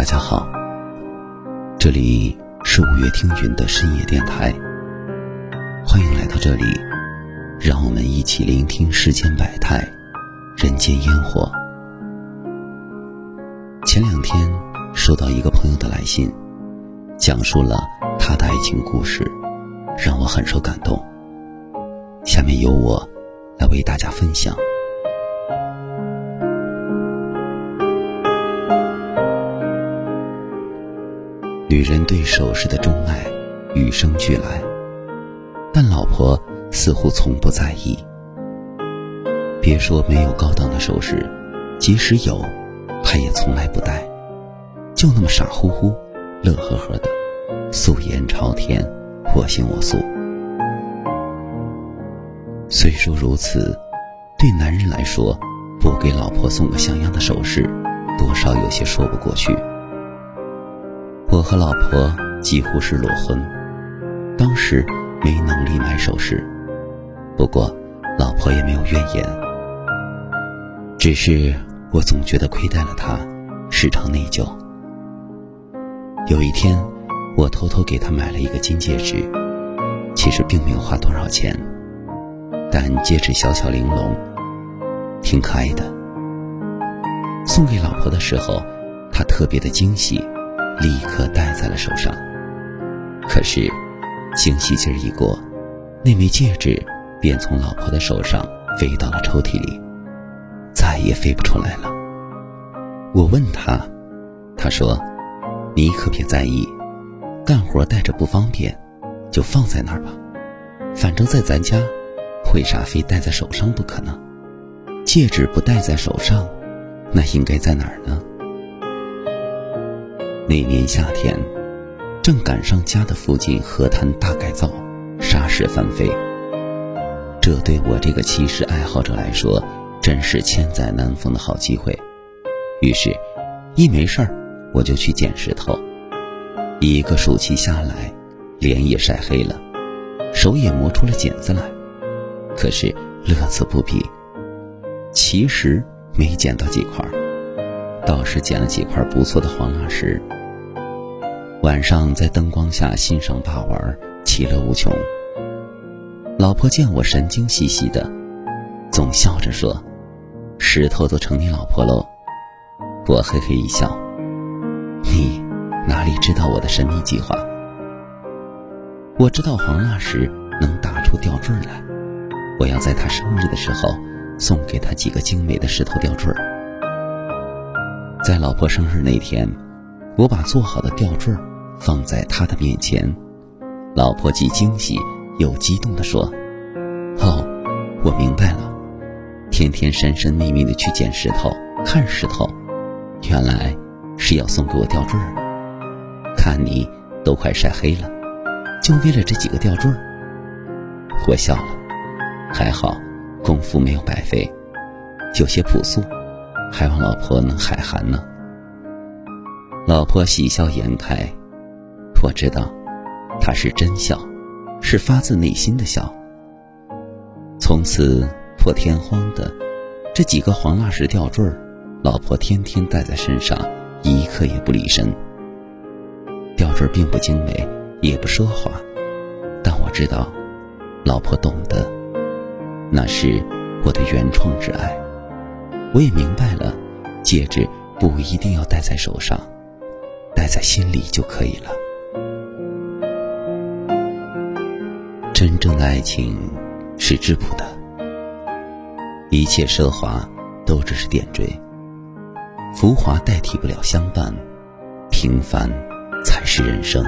大家好，这里是五月听云的深夜电台，欢迎来到这里，让我们一起聆听世间百态，人间烟火。前两天收到一个朋友的来信，讲述了他的爱情故事，让我很受感动。下面由我来为大家分享。女人对首饰的钟爱与生俱来，但老婆似乎从不在意。别说没有高档的首饰，即使有，她也从来不戴，就那么傻乎乎、乐呵呵的，素颜朝天，我行我素。虽说如此，对男人来说，不给老婆送个像样的首饰，多少有些说不过去。我和老婆几乎是裸婚，当时没能力买首饰，不过老婆也没有怨言。只是我总觉得亏待了她，时常内疚。有一天，我偷偷给她买了一个金戒指，其实并没有花多少钱，但戒指小巧玲珑，挺可爱的。送给老婆的时候，她特别的惊喜。立刻戴在了手上，可是惊喜劲儿一过，那枚戒指便从老婆的手上飞到了抽屉里，再也飞不出来了。我问他，他说：“你可别在意，干活带着不方便，就放在那儿吧。反正在咱家，为啥非戴在手上不可呢？戒指不戴在手上，那应该在哪儿呢？”那年夏天，正赶上家的附近河滩大改造，沙石翻飞。这对我这个骑士爱好者来说，真是千载难逢的好机会。于是，一没事儿，我就去捡石头。一个暑期下来，脸也晒黑了，手也磨出了茧子来。可是乐此不疲，其实没捡到几块，倒是捡了几块不错的黄蜡石。晚上在灯光下欣赏把玩，其乐无穷。老婆见我神经兮兮的，总笑着说：“石头都成你老婆喽。”我嘿嘿一笑：“你哪里知道我的神秘计划？我知道黄蜡石能打出吊坠来，我要在他生日的时候送给他几个精美的石头吊坠。在老婆生日那天，我把做好的吊坠。”放在他的面前，老婆既惊喜又激动地说：“哦，我明白了，天天神神秘秘的去捡石头、看石头，原来是要送给我吊坠。看你都快晒黑了，就为了这几个吊坠。”我笑了，还好功夫没有白费，有些朴素，还望老婆能海涵呢。老婆喜笑颜开。我知道，她是真笑，是发自内心的笑。从此破天荒的，这几个黄蜡石吊坠儿，老婆天天戴在身上，一刻也不离身。吊坠并不精美，也不奢华，但我知道，老婆懂得，那是我的原创之爱。我也明白了，戒指不一定要戴在手上，待在心里就可以了。真正的爱情是质朴的，一切奢华都只是点缀，浮华代替不了相伴，平凡才是人生。